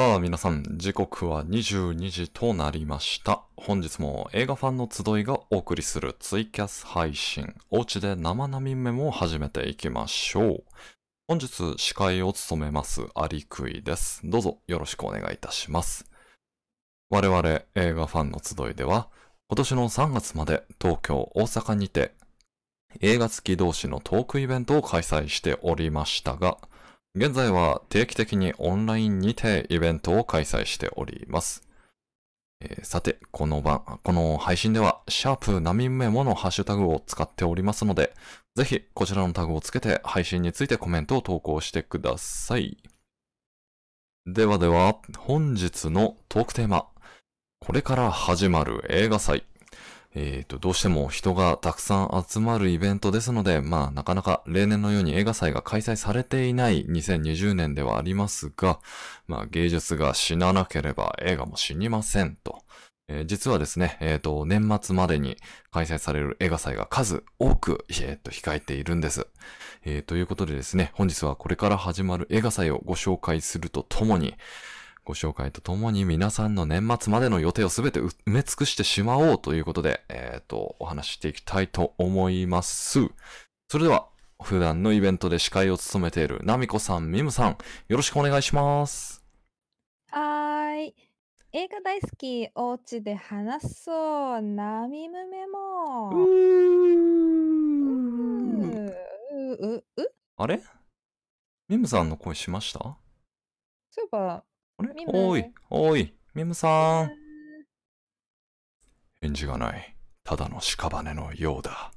さあ皆さん、時刻は22時となりました。本日も映画ファンの集いがお送りするツイキャス配信、おうちで生並メモを始めていきましょう。本日司会を務めますアリクイです。どうぞよろしくお願いいたします。我々映画ファンの集いでは、今年の3月まで東京、大阪にて映画好き同士のトークイベントを開催しておりましたが、現在は定期的にオンラインにてイベントを開催しております。えーさて、この番、この配信では、シャープナミメモのハッシュタグを使っておりますので、ぜひこちらのタグをつけて配信についてコメントを投稿してください。ではでは、本日のトークテーマ。これから始まる映画祭。えーと、どうしても人がたくさん集まるイベントですので、まあなかなか例年のように映画祭が開催されていない2020年ではありますが、まあ芸術が死ななければ映画も死にませんと。えー実はですね、えーと、年末までに開催される映画祭が数多く、えーと、控えているんです。えということでですね、本日はこれから始まる映画祭をご紹介するとともに、ご紹介とともに皆さんの年末までの予定をすべて埋め尽くしてしまおうということで、えっ、と、お話ししていきたいと思います。それでは、普段のイベントで司会を務めているナミコさん、ミムさん、よろしくお願いします。はーい。映画大好き、おうちで話そう、ナミムメモ。うーう、う、う、あれ？ミムさんの声しました？そういえば、あれ？ミムおい、おい、ミムさん。う返事がない。ただの屍のようだ。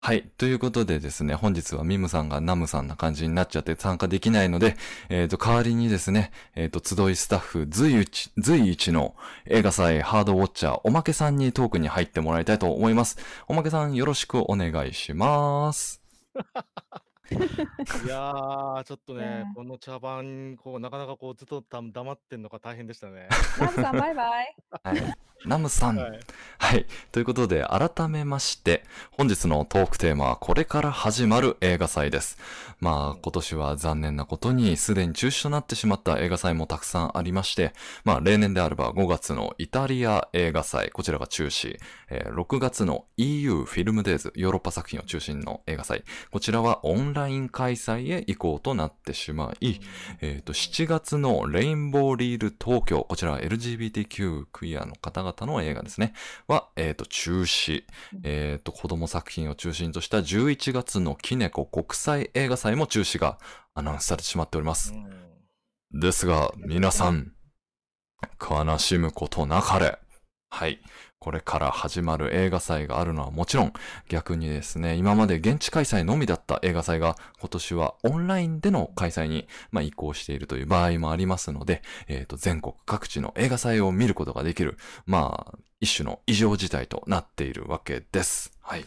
はい。ということでですね、本日はミムさんがナムさんな感じになっちゃって参加できないので、えっ、と、代わりにですね、えっ、と、集いスタッフ随一、随一の映画祭ハードウォッチャーおまけさんにトークに入ってもらいたいと思います。おまけさんよろしくお願いします。いやー、ちょっとねー、この茶番、こう、なかなかこう、ずっとた黙ってんのが大変でしたね。ナムさん、バイバイ。はい。ナムさん。はい。はい。ということで、改めまして、本日のトークテーマはこれから始まる映画祭です。まあ、今年は残念なことに、すでに中止となってしまった映画祭もたくさんありまして、まあ、例年であれば5月のイタリア映画祭、こちらが中止、えー6月の EU フィルムデイズ、ヨーロッパ作品を中心の映画祭、こちらはオンライン開催へ移行となってしまい、えっ、と、7月のレインボーリール東京、こちらは LGBTQ クイアの方々の映画ですね、は、えっ、と、中止。えっ、と、子供作品を中心とした11月のキネコ国際映画祭も中止がアナウンスされてしまっております。うんですが、皆さん、悲しむことなかれ。はい。これから始まる映画祭があるのはもちろん、逆にですね、今まで現地開催のみだった映画祭が今年はオンラインでの開催に、まあ、移行しているという場合もありますので、えっ、と、全国各地の映画祭を見ることができる、まあ、一種の異常事態となっているわけです。はい。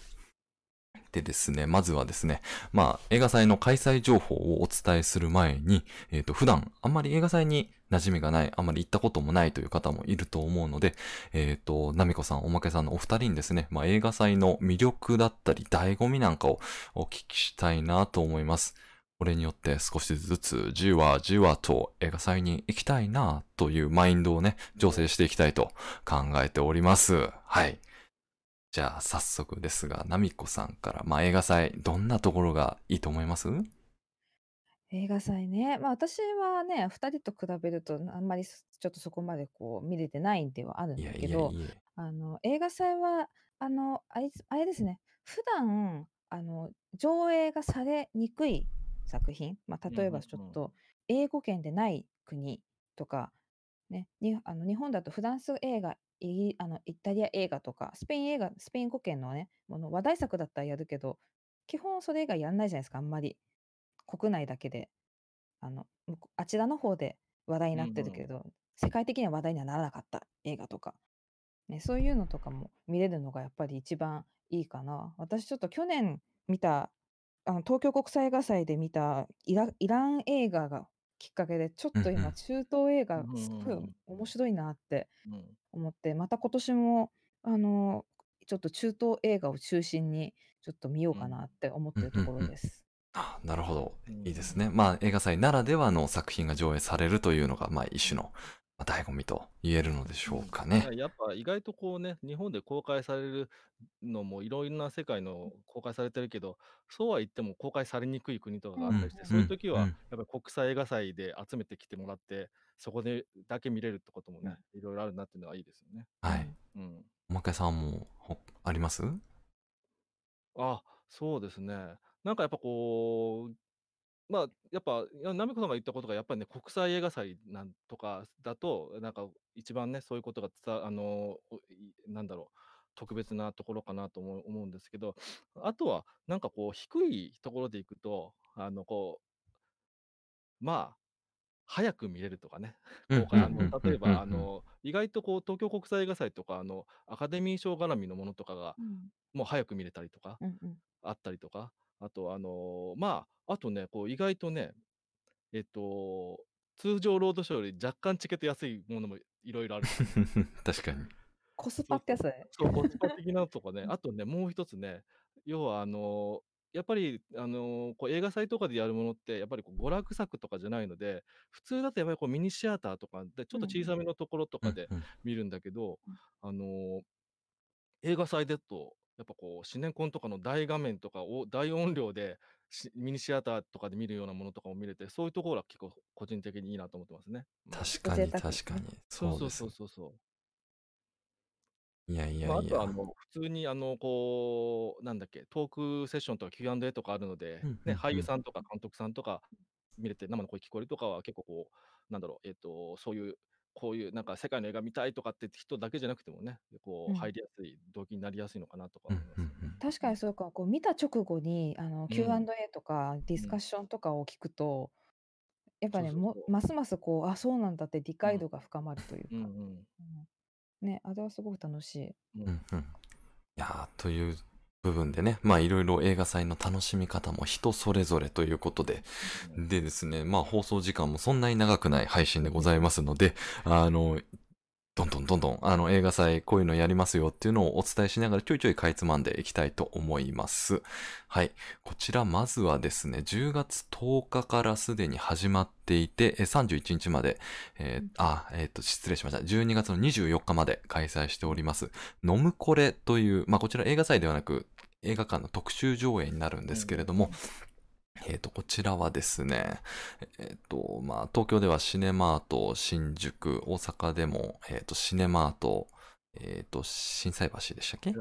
でですね、まずはですね、まあ、映画祭の開催情報をお伝えする前に、えっ、と、普段あんまり映画祭に馴染みがない、あまり行ったこともないという方もいると思うので、えっ、と、ナミコさん、おまけさんのお二人にですね、まあ、映画祭の魅力だったり、醍醐味なんかをお聞きしたいなと思います。これによって少しずつじわじわと映画祭に行きたいなというマインドをね、醸成していきたいと考えております。はい。じゃあ早速ですが、ナミコさんから、まあ、映画祭、どんなところがいいと思います？映画祭ね。まあ私はね、二人と比べるとあんまりすちょっとそこまでこう見れてないんではあるんいやだけど、いやいや。あの映画祭はあのあれあれですね普段あの上映がされにくい作品、まあ、例えばうんうんうんちょっと英語圏でない国とか、ね、にあの日本だとフランス映画イギあのイタリア映画とかスペイン映画スペイン語圏のねもの話題作だったらやるけど基本それ以外やんないじゃないですかあんまり国内だけであの向こうあちらの方で話題になってるけど、世界的には話題にはならなかった映画とかね、そういうのとかも見れるのがやっぱり一番いいかな。私ちょっと去年見たあの東京国際映画祭で見たイライラン映画がきっかけでちょっと今中東映画すごいうん面白いなってうん。思ってまた今年もあのちょっと中東映画を中心にちょっと見ようかなって思ってるところです。あなるほど。うんいいですね。まあ映画祭ならではの作品が上映されるというのが、まあ一種の、まあ、醍醐味と言えるのでしょうかね。やっぱ意外とこうね、日本で公開されるのもいろいろな世界の公開されてるけど、そうは言っても公開されにくい国とかがあったりして、うんそういう時はうんやっぱり国際映画祭で集めてきてもらって、そこでだけ見れるってこともね、いろいろあるなっていうのはいいですよね。はい。うん。おまけさんもほあります？あ、そうですね。なんかやっぱこう、まあ、やっぱ、いや、ナミコさんが言ったことが、やっぱりね、国際映画祭なんとかだと、なんか一番ね、そういうことがあの、なんだろう、特別なところかなと思う思うんですけど、あとは、なんかこう、低いところでいくと、あの、こう、まあ、早く見れるとかね、うあの、例えば、あうんうん。の、意外とこう、東京国際映画祭とか、あの、アカデミー賞絡みのものとかが、うん。もう早く見れたりとか、うんうん。あったりとか、あと、あの、まあ、あとね、こう、意外とね、えっと、通常ロードショーより若干チケット安いものもいろいろある。確かに。コスパってやつだね。そう、コスパ的なのとかね、あとね、もう一つね、要はあの、やっぱり、あの、こう映画祭とかでやるものって、やっぱりこう娯楽作とかじゃないので、普通だとやっぱりこうミニシアターとかで、ちょっと小さめのところとかで見るんだけどうん、あの、映画祭だと、やっぱこう、シネコンとかの大画面とかを大音量で、しミニシアターとかで見るようなものとかも見れて、そういうところは結構個人的にいいなと思ってますね。うん確かに確かに。そうそうそうそうそうそう。いやいやまあ、あいや。とはあの、普通にあの、こう、なんだっけ、トークセッションとか Q&A とかあるので、うんうんね、俳うん優さんとか監督さんとか見れて、生の声聞こえるとかは結構こう、なんだろう、えっと、そういう、こういうなんか世界の映画見たいとかって人だけじゃなくてもね、こう入りやすい、動機になりやすいのかなとかうん思います。確かにそうか、こう見た直後にあのうん。Q&A とかディスカッションとかを聞くと、やっぱねもそうそうそう。ますますこうあそうなんだって理解度が深まるというか、うんうん。うん。ねあれはすごく楽しい。ううんんうん。いやーという部分でね、まあいろいろ映画祭の楽しみ方も人それぞれということで、でですね、まあ放送時間もそんなに長くない配信でございますので、あの、どんどんどんどん、あの映画祭こういうのやりますよっていうのをお伝えしながらちょいちょいかいつまんでいきたいと思います。はい。こちらまずはですね、10月10日からすでに始まっていて、え31日まで、えーあ、えっ、と、失礼しました。12月の24日まで開催しております。飲むこれという、まあこちら映画祭ではなく、映画館の特集上映になるんですけれども、えっ、と、こちらはですね、えっ、と、まあ、東京ではシネマート新宿、大阪でも、えっ、と、シネマート、えっ、と、心斎橋でしたっけ？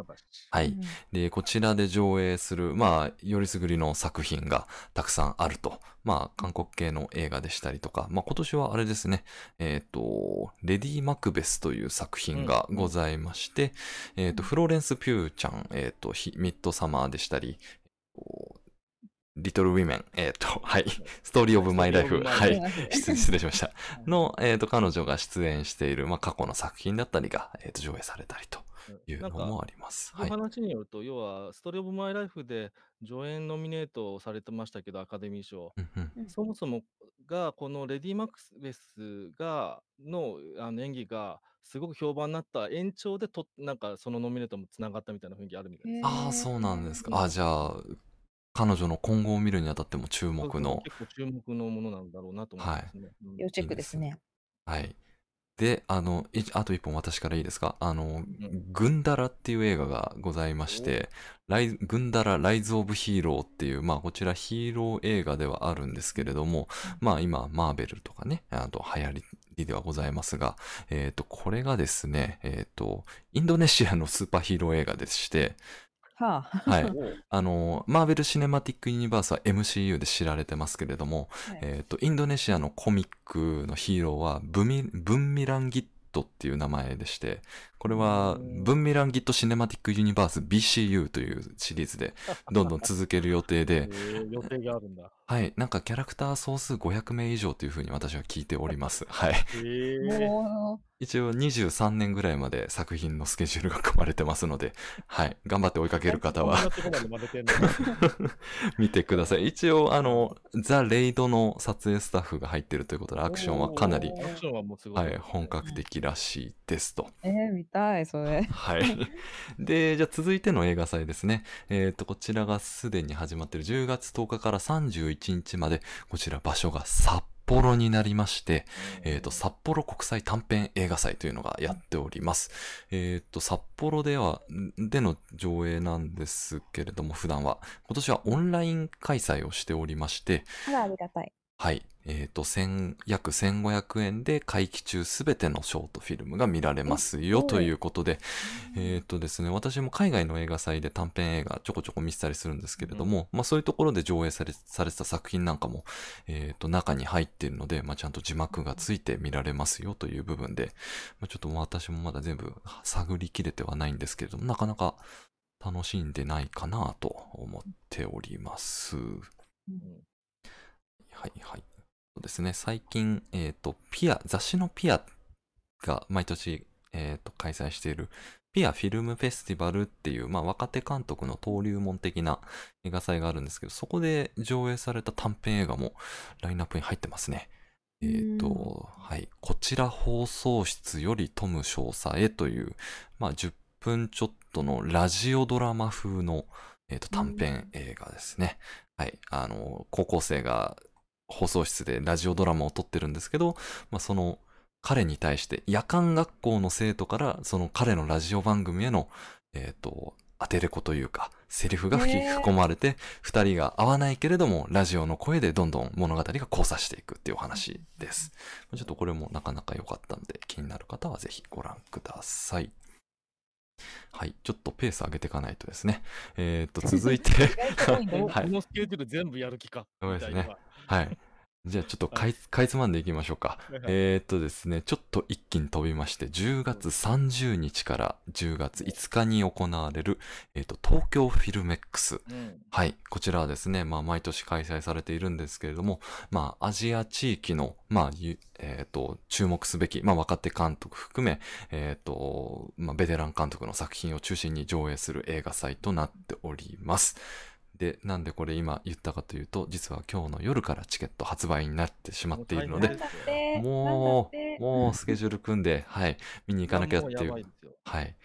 はい。うんで、こちらで上映する、まあ、よりすぐりの作品がたくさんあると。まあ、韓国系の映画でしたりとか、まあ、今年はあれですね、えっ、と、レディ・マクベスという作品がございまして、えっ、と、フローレンス・ピューちゃん、えっ、と、ヒミッドサマーでしたり、リトル・ウィメン、えっ、と、はい、ストーリー・オブ・マイ・ライフ、はい失失礼しました。の、えっ、と、彼女が出演している、まあ、過去の作品だったりが、えっ、と、上映されたりというのもあります。はい。話によると、要は、ストーリー・オブ・マイ・ライフで助演ノミネートされてましたけど、アカデミー賞。そもそもが、このレディ・マクベスが、のあの演技が、すごく評判になった延長でと、なんかそのノミネートもつながったみたいな雰囲気あるみたいです。ああ、そうなんですか。うんあじゃあ、彼女の今後を見るにあたっても注目の。結構注目のものなんだろうなと思いますね。うん要チェックですね。はい。で、あの、いあと一本私からいいですか？あの、んグンダラっていう映画がございまして、ライグンダラライズ・オブ・ヒーローっていう、まあこちらヒーロー映画ではあるんですけれども、まあ今、マーベルとかね、あと流行りではございますが、えっ、と、これがですね、えっ、と、インドネシアのスーパーヒーロー映画でして、はあ。はい。あの、マーベル・シネマティック・ユニバースは MCU で知られてますけれども、はいえっ、と、インドネシアのコミックのヒーローはブミ、ブンミランギットっていう名前でして、これはうんブンミランギット・シネマティック・ユニバース BCU というシリーズで どんどん続ける予定えで、ー予定があるんだ。はい、なんかキャラクター総数500名以上というふうに私は聞いております。はい。えー、も一応23年ぐらいまで作品のスケジュールが組まれてますので、はい。頑張って追いかける方は見てください。一応、あの、ザ・レイドの撮影スタッフが入ってるということで、アクションはかなりア、クションはもうすごい。はい、本格的らしいですと。えー、見たい、それ。はい。で、じゃあ続いての映画祭ですね。えっ、と、こちらがすでに始まっている10月10日から31日まで、こちら場所が札幌になりまして、えっ、と、札幌国際短編映画祭というのがやっております。えっ、と、札幌では、んでの上映なんですけれども、普段は、今年はオンライン開催をしておりまして、あら、ありがたい。はい。えっ、と、千約1500円で会期中すべてのショートフィルムが見られますよということで、えっ、とですね、私も海外の映画祭で短編映画ちょこちょこ見せたりするんですけれども、まあそういうところで上映されされてた作品なんかも、えっ、と、中に入っているので、まあちゃんと字幕がついて見られますよという部分で、まあ、ちょっと私もまだ全部探りきれてはないんですけれども、なかなか楽しんでないかなと思っております。うんはいはい。そうですね、最近、えっ、と、ピア、雑誌のピアが毎年、えっ、と、開催している、ピアフィルムフェスティバルっていう、まあ、若手監督の登竜門的な映画祭があるんですけど、そこで上映された短編映画もラインナップに入ってますね。えっ、うんと、はい。こちら放送室よりトム少佐へという、まあ、10分ちょっとのラジオドラマ風の、えっ、と、短編映画ですね。はい。あの、高校生が放送室でラジオドラマを撮ってるんですけど、まあ、その彼に対して夜間学校の生徒からその彼のラジオ番組への、えっ、と、当てれこというか、セリフが吹き込まれて、二人が合わないけれども、ラジオの声でどんどん物語が交差していくっていうお話です。ちょっとこれもなかなか良かったんで、気になる方はぜひご覧ください。はい。ちょっとペース上げていかないとですね。えっ、と、続いて、はいこのスケジュール全部やる気か。そうですねはい。じゃあちょっとかいかいつまんでいきましょうか。えーっとですね、ちょっと一気に飛びまして、10月30日から10月5日に行われる、えーっと、東京フィルメックス。うんはい。こちらはですね、まあ、毎年開催されているんですけれども、まあ、アジア地域の、まあ、ゆえーっと、注目すべき、まあ、若手監督含め、えーっと、まあ、ベテラン監督の作品を中心に上映する映画祭となっております。で、なんでこれ今言ったかというと、実は今日の夜からチケット発売になってしまっているのでもう。もう、スケジュール組んで、はい、見に行かなきゃっていうはい。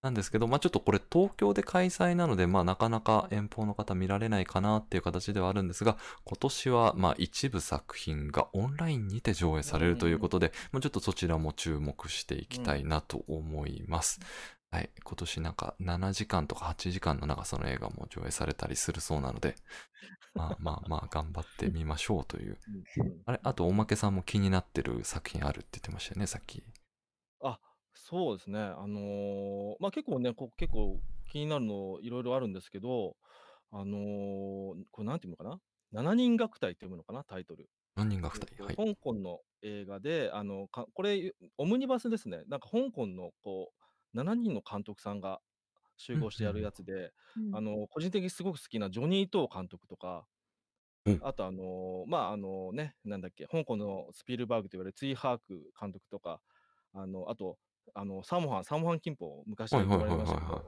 なんですけど、まあちょっとこれ東京で開催なので、まあなかなか遠方の方見られないかなっていう形ではあるんですが、今年はまあ一部作品がオンラインにて上映されるということで、まあちょっとそちらも注目していきたいなと思います。はい。今年なんか7時間とか8時間の長さの映画も上映されたりするそうなので、まあ まあまあ頑張ってみましょうという。あれ、あとおまけさんも気になってる作品あるって言ってましたよね、さっき。あ、そうですね。あのーまあ結構ね、こ結構気になるのいろいろあるんですけど、あのーこれなんていうのかな ?7 人楽隊って読むのかな？タイトル。何人が2人はい。えっと香港の映画で、あのかこれ、オムニバスですね。なんか香港のこう7人の監督さんが集合してやるやつで、うんあの個人的にすごく好きなジョニー・トー監督とか、うんあとあのまああのね、なんだっけ、香港のスピルバーグと言われるツイ・ハーク監督とか、あのあとあのサモハン、サモハン・キンポ、昔は言われましたが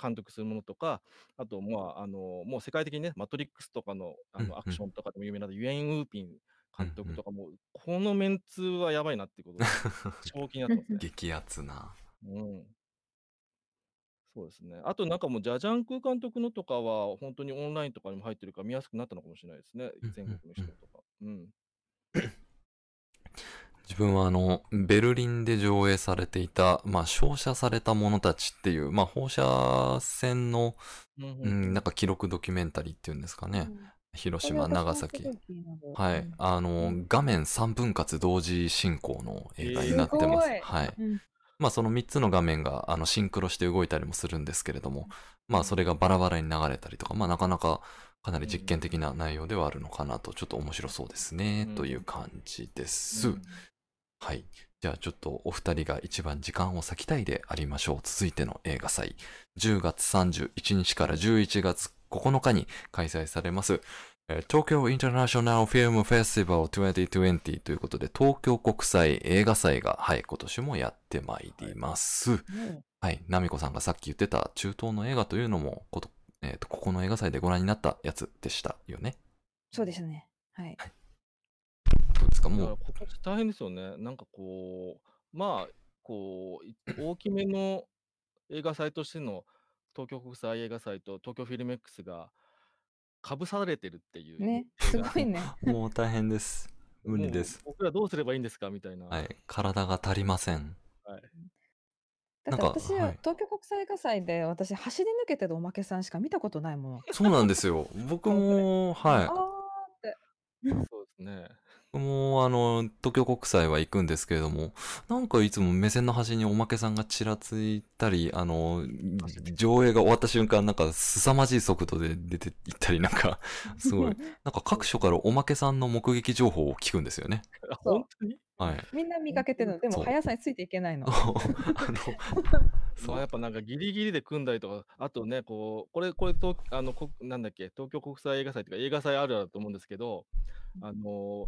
監督するものとか、あと、まあ、あのもう世界的にね、マトリックスとかのあうんうんのアクションとかでも有名なユエン・ウーピン監督とかも、このメンツはやばいなってことで、正気になってますね。激アツな。うん。そうですね。あとなんかもう、ジャジャンク監督のとかは、本当にオンラインとかにも入ってるから見やすくなったのかもしれないですねうん。全国の人とか。うん。自分はあの、ベルリンで上映されていた、まあ、照射された者たちっていう、まあ、放射線の、うんううんん、なんか記録ドキュメンタリーっていうんですかね。広島、長崎。はい。あの、画面3分割同時進行の映画になってます。はい。うんまあその3つの画面があのシンクロして動いたりもするんですけれども、まあそれがバラバラに流れたりとか、まあなかなかかなり実験的な内容ではあるのかなと、ちょっと面白そうですね、うんという感じです。うんはい。じゃあちょっとお二人が一番時間を割きたいでありましょう。続いての映画祭。10月31日から11月9日に開催されます。えー東京インターナショナルフィルムフェスティバル2020ということで、東京国際映画祭が、はい、今年もやってまいります。もはい、ナミコさんがさっき言ってた中東の映画というのも、ことえーとここの映画祭でご覧になったやつでしたよね。うそうですね。はい。どうですか？だからもう、今年大変ですよね。なんかこう、まあ、こう、い大きめの映画祭としての東京国際映画祭と東京フィルメックスがかぶされてるっていうね、すごいね。もう大変です。無理もうです。僕らどうすればいいんですかみたいな。はい、体が足りません。はいだって私ははい東京国際映画祭で私走り抜けてるおまけさんしか見たことないもの。そうなんですよ。僕も、はい。あーって。そうですね。僕もあの東京国際は行くんですけれどもなんかいつも目線の端におまけさんがちらついたりあの上映が終わった瞬間なんか凄まじい速度で出ていったりなんか すごい。なんか各所からおまけさんの目撃情報を聞くんですよね。本当に？はい。みんな見かけてるの。でも速さについていけないの。あの そう。まあ、やっぱなんかギリギリで組んだりとか、あとね、こう、これ、これと、あの、こなんだっけ、東京国際映画祭とか映画祭あるあるだと思うんですけど、あの、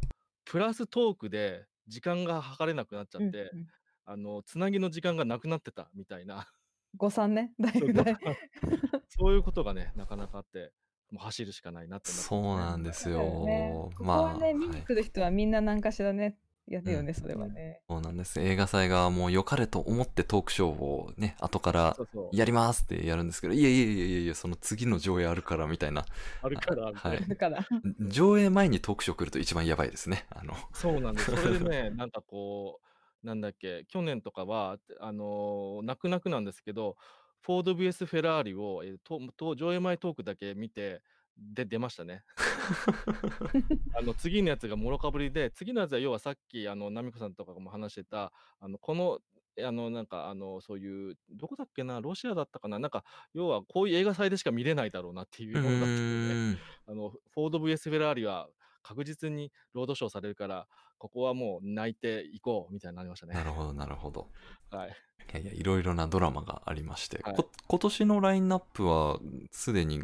プラストークで時間が測れなくなっちゃって、うんうん。あの、つなぎの時間がなくなってたみたいな、誤算ね。だいぶだいぶ。そういうことがね、なかなかあって、もう走るしかないなってそうなんですよね。よ。ここまあはね、見はい。に来る人はみんな何かしらね、やるよね、うんそれはね。そうなんです映画祭がもう良かれと思ってトークショーをね後から。やりますってやるんですけどいやいやいやいやいやその次の上映あるからみたいなあるから、はいだから、上映前にトークショー来ると一番やばいですね。あの、そうなんです。それでね、なんかこう、なんだっけ、去年とかは、あのー泣く泣くなんですけど、フォード VS フェラーリを、えーとと上映前トークだけ見て、で、出ましたね。あの次のやつがもろかぶりで、次のやつは要はさっき、あの、ナミコさんとかも話してた、あの、この、えあの、なんか、あの、そういう、どこだっけな、ロシアだったかな、なんか、要はこういう映画祭でしか見れないだろうなっていううものだったので、ーん。あの、フォード VS フェラーリは確実にロードショーされるから、ここはもう泣いていこうみたいになりましたね。なるほど、なるほど。はい。いやいや、いろいろなドラマがありまして、はいこ今年のラインナップは、すでに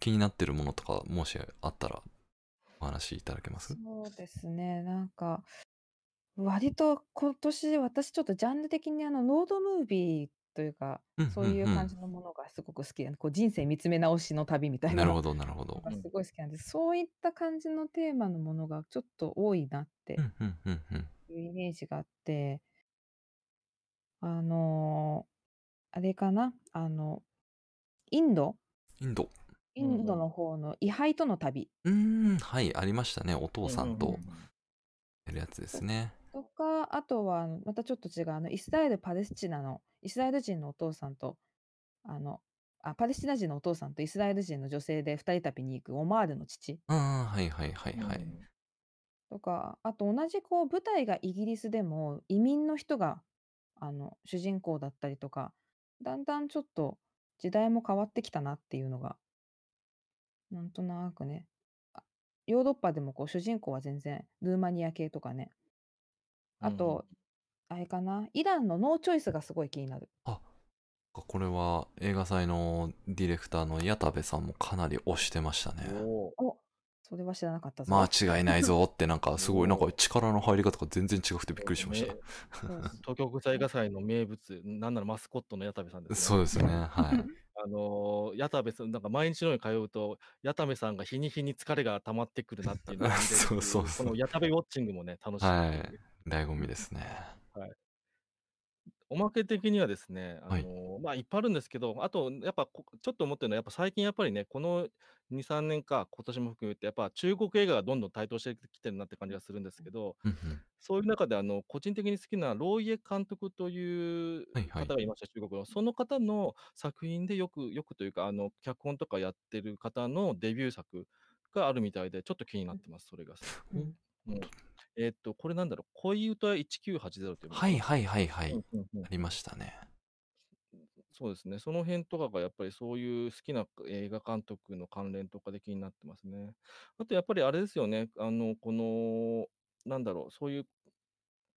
気になってるものとか、もしあったら、お話しいただけます？そうですね、なんか、割と今年、私ちょっとジャンル的にあの、ロードムービーというか、うんそういううんうん感じのものがすごく好きで、こう人生見つめ直しの旅みたいなのなるほど、なるほど。が すごい好きなんです。そういった感じのテーマのものがちょっと多いなってうんうんうんうん。いうイメージがあって、あのーあれかな、あの、インド？インド。インドの方の位牌との旅うーん、はい、ありましたね。お父さんとうんうんうんやるやつですね。とか、あとはまたちょっと違うあのイスラエル・パレスチナのイスラエル人のお父さんとあのあパレスチナ人のお父さんとイスラエル人の女性で二人旅に行くオマールの父うん、はいはいはいはい。とかあと同じこう舞台がイギリスでも移民の人があの主人公だったりとかだんだんちょっと時代も変わってきたなっていうのがなんとなくねあヨーロッパでもこう主人公は全然ルーマニア系とかねあと、あれかなイランのノーチョイスがすごい気になる。あ、これは映画祭のディレクターの矢田部さんもかなり推してましたね。おそれは知らなかったぞ。間違いないぞってなんかすごいなんか力の入り方が全然違くてびっくりしました。ねそうそう東京国際映画祭の名物、なんならマスコットの矢田部さんですね。そうですね。はい。あのー、矢田部さん、なんか毎日のように通うと、矢田部さんが日に日に疲れが溜まってくるなっていうのが見れるっていそうそうそうこの矢田部ウォッチングもね、楽しい。はい醍醐味ですね。おまけ的にはですね、あのはいーまあいっぱいあるんですけど、あとやっぱこちょっと思ってるのは、やっぱ最近やっぱりね、この2、3年か、今年も含めて、やっぱ中国映画がどんどん台頭してきてるなって感じがするんですけど、うんうんそういう中であの個人的に好きなローイエ監督というはいはい方がいました、中国の。その方の作品でよく、よくというか、あの脚本とかやってる方のデビュー作があるみたいで、ちょっと気になってます、それが。うんうんえーっと、これなんだろう、恋歌1980っていうのはいはいはいはい。うんうんうんありましたね。そうですね。その辺とかがやっぱりそういう好きな映画監督の関連とかで気になってますね。あとやっぱりあれですよね。あの、この、なんだろう、そういう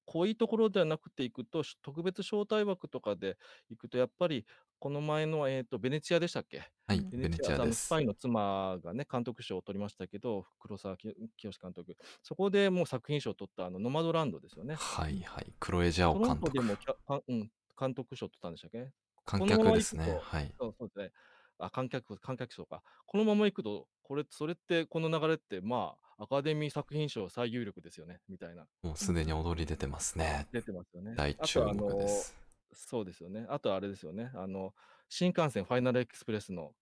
濃いところではなくて行くと、し特別招待枠とかで行くと、やっぱりこの前の、えっと、ベネチアでしたっけ？はい、うんベベネネチアあの、ス。パイの妻がね、監督賞を取りましたけど、黒沢き清監督。そこでもう作品賞を取ったあの、ノマドランドですよね。はいはい。クロエジャオトロン監督。トでも、きゃかうん、監督賞取ったんでしたっけ？観客ですね。とはい。そうそうですね。あ、観客観客賞か。このまま行くと、これそれってこの流れって、まあ、アカデミー作品賞最有力ですよね、みたいな。もうすでに踊り出てますね。出てますよね。大注目での、す。そうですよね。あとあれですよね。あの、新幹線ファイナルエクスプレスの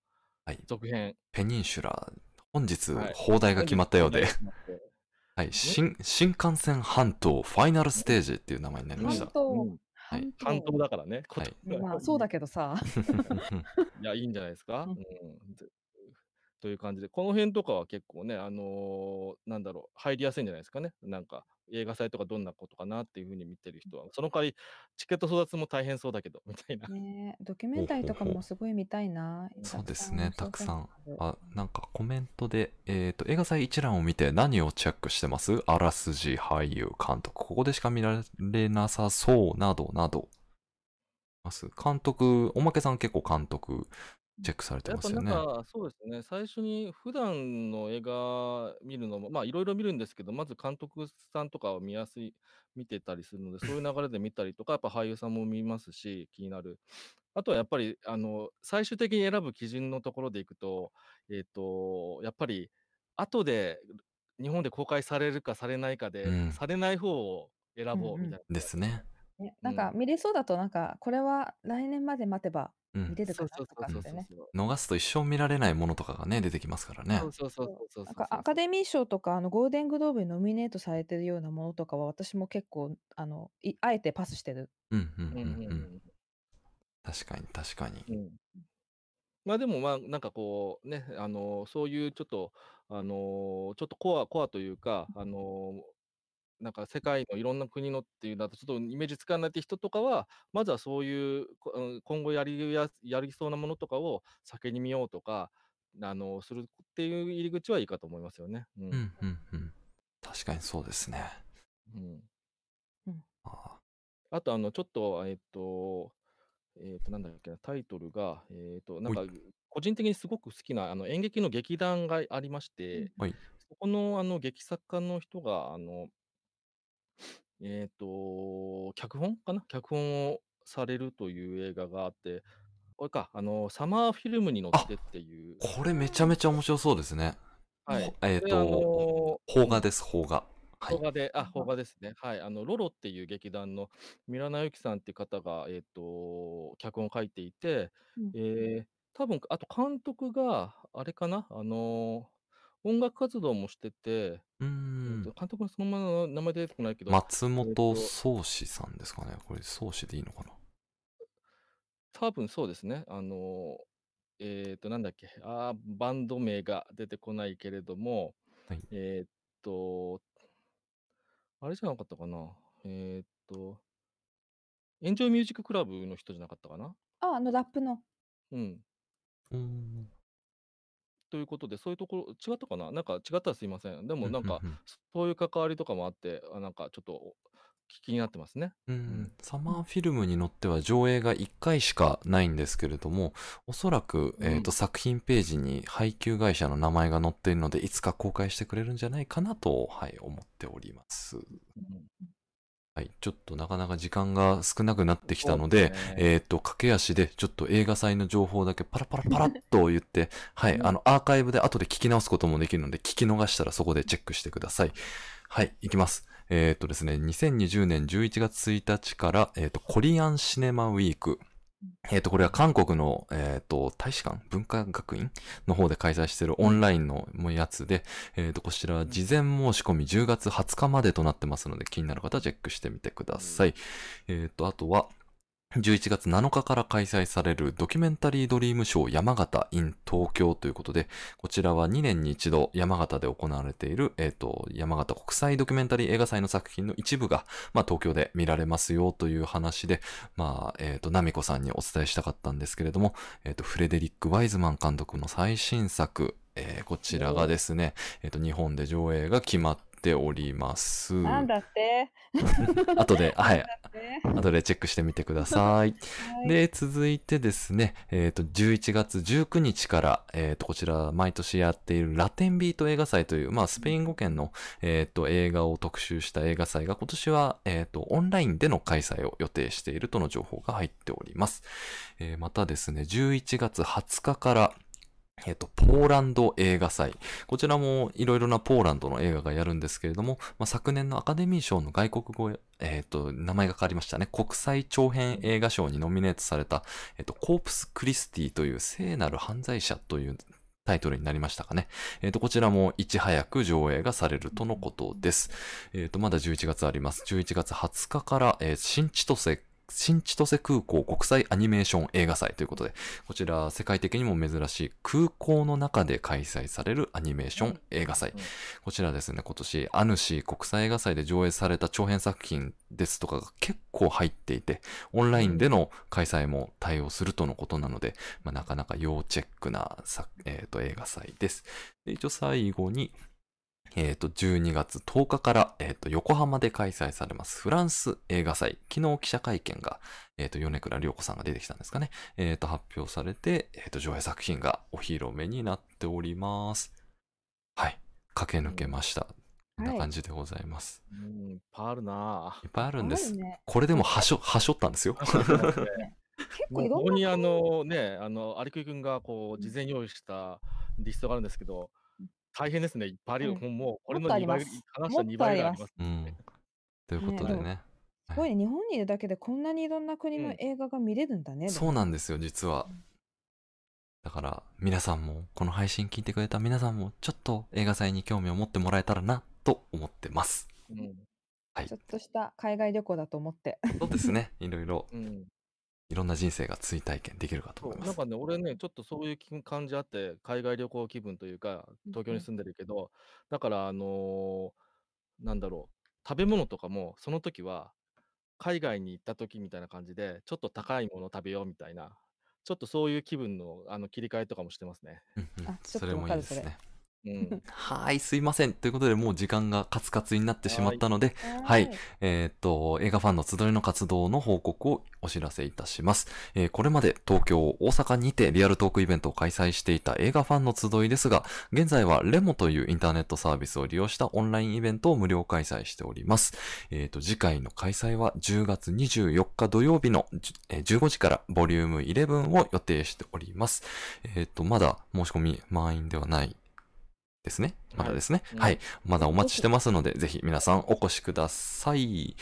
はい。続編。ペニンシュラ、本日はい。放題が決まったようで、本日放題が決まってはい。ね。新、新幹線半島ファイナルステージっていう名前になりまうん、した。半島、うん。はい。半半島島。だからね、こはい。とまあ、そうだけどさ。いや、いいんじゃないですか？うんという感じで、この辺とかは結構ね、あの、なんだろう、入りやすいんじゃないですかね。なんか、映画祭とかどんなことかなっていう風に見てる人は、その代わりチケット争奪も大変そうだけど、みたいな。ねえ、ドキュメンタリーとか。もすごい見たいな。そうですね、たくさん。あなんかコメントで、えっと、映画祭一覧を見て何をチェックしてます？あらすじ、俳優、監督、ここでしか見られなさそうなどなど。ます監督、おまけさん結構監督チェックされてやっぱなんますよね。か、そうですね、最初に普段の映画見るのも、まあいろいろ見るんですけど、まず監督さんとかを見やすい、見てたりするので、そういう流れで見たりとか、やっぱ俳優さんも見ますし、気になる。あとはやっぱり、あの、最終的に選ぶ基準のところでいくと、えっと、やっぱり、後で日本で公開されるかされないかうで、ん。されない方を選うんぼうみたいなことですね。ね、なんかうん。見れそうだと、なんか、これは来年まで待てばうん。見れるそうかそうそうそうかってね。そうそう。逃すと一生見られないものとかがね、出てきますからね。そうそうそうそうそうそうなんかそうそう。アカデミー賞とかあのゴールデングローブにノミネートされてるようなものとかは私も結構あのいあえてパスしてる。うんうんうんうんうんうん。うん。確かに確かに。うん。まあでもまあなんかこうね、あの、そういうちょっと、あの、ちょっとコアコアというか、あの、なんか世界のいろんな国のっていうだとちょっとイメージつかないって人とかは、まずはそういう、こうん今後やりやすやりそうなものとかを先に見ようとか、あの、するっていう入り口はいいかと思いますよね。う。うんんうんうん。確かにそうですね。うん。うん。ああとあの、ちょっと、えっと、えっと、なんだっけな、タイトルが、えっと、な。んか、個人的にすごく好きなあの演劇の劇団がありましうんて、はい。そこのあの劇作家の人が、あの、えっと、脚本かな？脚本をされるという映画があって、これか、あの、サマーフィルムに乗っあ、てっていう、これめちゃめちゃ面白そうですね。はい。ほえっと、うん。邦画です、邦画。はい。邦画で、あ、邦画ですね。はい。あの、ロロっていう劇団のミラナユキさんっていう方が、えっと、脚本を書いていて、うんえー、多分、あと監督が、あれかな、あの、音楽活動もしてて、うーえっと、ん。監督のそのまま名前出てこないけど、松えっ本と、宗志さんですかね。これ、宗志でいいのかな。多分そうですね。あの、えっと、なんだっけ、あー、バンド名が出てこないけれども、はい。えっと、あれじゃなかったかな。えっと、エンジョイミュージッククラブの人じゃなかったかな。あ、あのラップの。うん。うーん。ということで、そういうところ、違ったかな？なんか違ったらすいません。でうんもなんか、うんうん。そういう関わりとかもあって、あなんかちょっと気になってますね。ううんん。サマーフィルムに乗っては上映が1回しかないんですけれども、おそらく、うえっと、ん。作品ページに配給会社の名前が載っているので、いつか公開してくれるんじゃないかなと、はい、思っております。うんはい、ちょっとなかなか時間が少なくなってきたそうでので、すね。えっと、駆け足でちょっと映画祭の情報だけパラパラパラっと言って、はい、うんあの、アーカイブで後で聞き直すこともできるので、聞き逃したらそこでチェックしてください。はい、いきます。えっとですね、2020年11月1日から、えっと、コリアンシネマウィーク。えっと、これは韓国の、えっと、大使館？文化学院？の方で開催しているオンラインのやつで、えっと、こちらは事前申し込み10月20日までとなってますので、気になる方はチェックしてみてください。えっと、あとは、11月7日から開催されるドキュメンタリードリームショー山形 in 東京ということで、こちらは2年に一度山形で行われている、えっ、と、山形国際ドキュメンタリー映画祭の作品の一部が、まあ、東京で見られますよという話で、まあ、えっ、と、ナミコさんにお伝えしたかったんですけれども、えっ、と、フレデリック・ワイズマン監督の最新作、えーこちらがですね、えっ、と、日本で上映が決まっております。なんだって？後で、はい後でチェックしてみてください。はいで、続いてですね、えっ、と、11月19日から、えっ、と、こちら、毎年やっているラテンビート映画祭という、まあ、スペイン語圏の、えっ、と、映画を特集した映画祭が、今年は、えっ、と、オンラインでの開催を予定しているとの情報が入っております。えーまたですね、11月20日から、えっ、と、ポーランド映画祭。こちらもいろいろなポーランドの映画がやるんですけれども、まあ、昨年のアカデミー賞の外国語、えっ、と、名前が変わりましたね。国際長編映画賞にノミネートされた、えっ、と、コープス・クリスティという聖なる犯罪者というタイトルになりましたかね。えっ、と、こちらもいち早く上映がされるとのことです。えっ、と、まだ11月あります。11月20日から、え新千歳新千歳空港国際アニメーション映画祭ということで、こちら世界的にも珍しい空港の中で開催されるアニメーション映画祭。うん。こちらですね、今年、アヌシー国際映画祭で上映された長編作品ですとかが結構入っていて、オンラインでの開催も対応するとのことなので、まあ、なかなか要チェックなさ、えーと映画祭です。で一応最後に、えっ、と、12月10日から、えっ、と、横浜で開催されますフランス映画祭。昨日記者会見が、えっ、と、米倉涼子さんが出てきたんですかね。えっ、と、発表されて、えっ、と、上映作品がお披露目になっております。はい。駆け抜けました。こんな感じでございます。うん、いっぱいあるないっぱいあるんです。ね、これでもはしょ、はしょったんですよ。ぁ。結構いろんなここにあ国のね、あの、有久君がこう、事前用意したリストがあるんですけどうん、大変ですね。いっぱいあるよ。うんもうこれの2倍もっとあります、話した2倍ぐらいあります。うん。ということでね。すごいね、日本にいるだけでこんなにいろんな国のうん映画が見れるんだね。そうなんですよ、実はうん。だから、皆さんも、この配信聞いてくれた皆さんも、ちょっと映画祭に興味を持ってもらえたらな、と思ってます。うん。はいちょっとした海外旅行だと思って。そうですね。いろいろ、うん。いろんな人生が追体験できるかと思いまなんかね、俺ね、ちょっとそういう気感じあって、海外旅行気分というか、東京に住んでるけど、だから、あのーなんだろう、食べ物とかも、その時は、海外に行った時みたいな感じで、ちょっと高いもの食べようみたいな、ちょっとそういう気分のあの切り替えとかもしてますね。うんうんあちょっとそれもいいですわかるね。うん。はーい、すいません。ということで、もう時間がカツカツになってしまったので、はいえーっと、映画ファンの集いの活動の報告をお知らせいたします。えーこれまで東京、大阪にてリアルトークイベントを開催していた映画ファンの集いですが、現在はレモというインターネットサービスを利用したオンラインイベントを無料開催しております。えーっと、次回の開催は10月24日土曜日のじゅえー15時からボリューム11を予定しております。えーっと、まだ申し込み満員ではないですね。まだですね。うんはい。まだお待ちしてますので、ぜひ皆さんお越しください。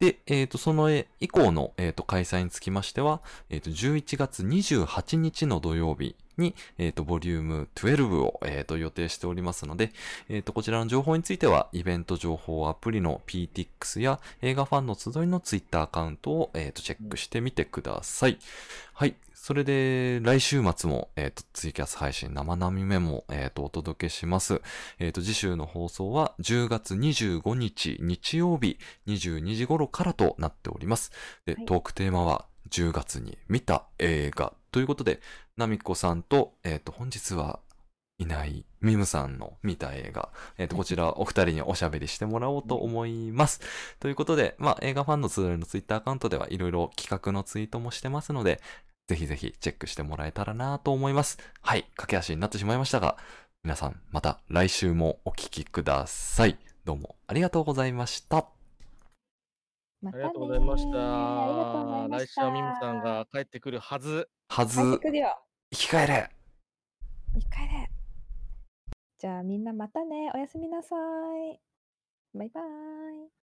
で、えっ、と、そのえ以降の、えー、と開催につきましては、えっ、と、11月28日の土曜日に、えっ、と、ボリューム12を、えー、と予定しておりますので、えっ、と、こちらの情報については、イベント情報アプリの PTX や映画ファンの集いの Twitter アカウントを、えー、とチェックしてみてください。はい。それで、来週末も、えっ、と、ツイキャス配信生並みメモ、えっ、と、お届けします。えっ、と、次週の放送は10月25日日曜日22時頃からとなっております。で、はいトークテーマは10月に見た映画ということで、ナミコさんと、えっ、と、本日はいないミムさんの見た映画、えっ、と、こちらお二人におしゃべりしてもらおうと思います。ということで、まあ、映画ファンのツールのツイッターアカウントではいろいろ企画のツイートもしてますので、ぜひぜひチェックしてもらえたらなと思います。はい、駆け足になってしまいましたが、皆さんまた来週もお聞きください。どうもありがとうございました。まありがとうございました。ま来週はミムさんが帰ってくるはず。はず、帰ってくるよ。生き返れ生き返れ。じゃあみんなまたね。おやすみなさい。バイバイ。